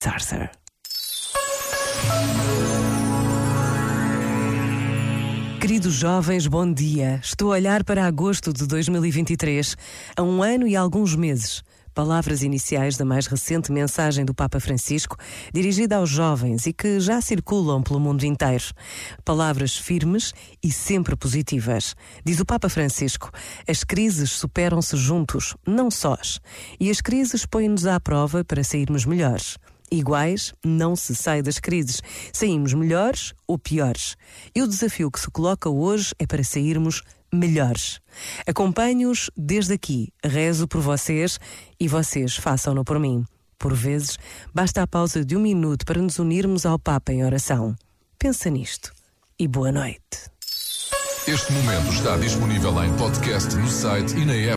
Sarser. Queridos jovens, bom dia. Estou a olhar para agosto de 2023, a um ano e alguns meses. Palavras iniciais da mais recente mensagem do Papa Francisco, dirigida aos jovens e que já circulam pelo mundo inteiro. Palavras firmes e sempre positivas. Diz o Papa Francisco: as crises superam-se juntos, não sós. E as crises põem-nos à prova para sairmos melhores. Iguais, não se sai das crises. Saímos melhores ou piores. E o desafio que se coloca hoje é para sairmos melhores. Acompanho-os desde aqui, rezo por vocês e vocês façam-no por mim. Por vezes, basta a pausa de um minuto para nos unirmos ao Papa em oração. Pensa nisto e boa noite. Este momento está disponível em podcast no site e na app.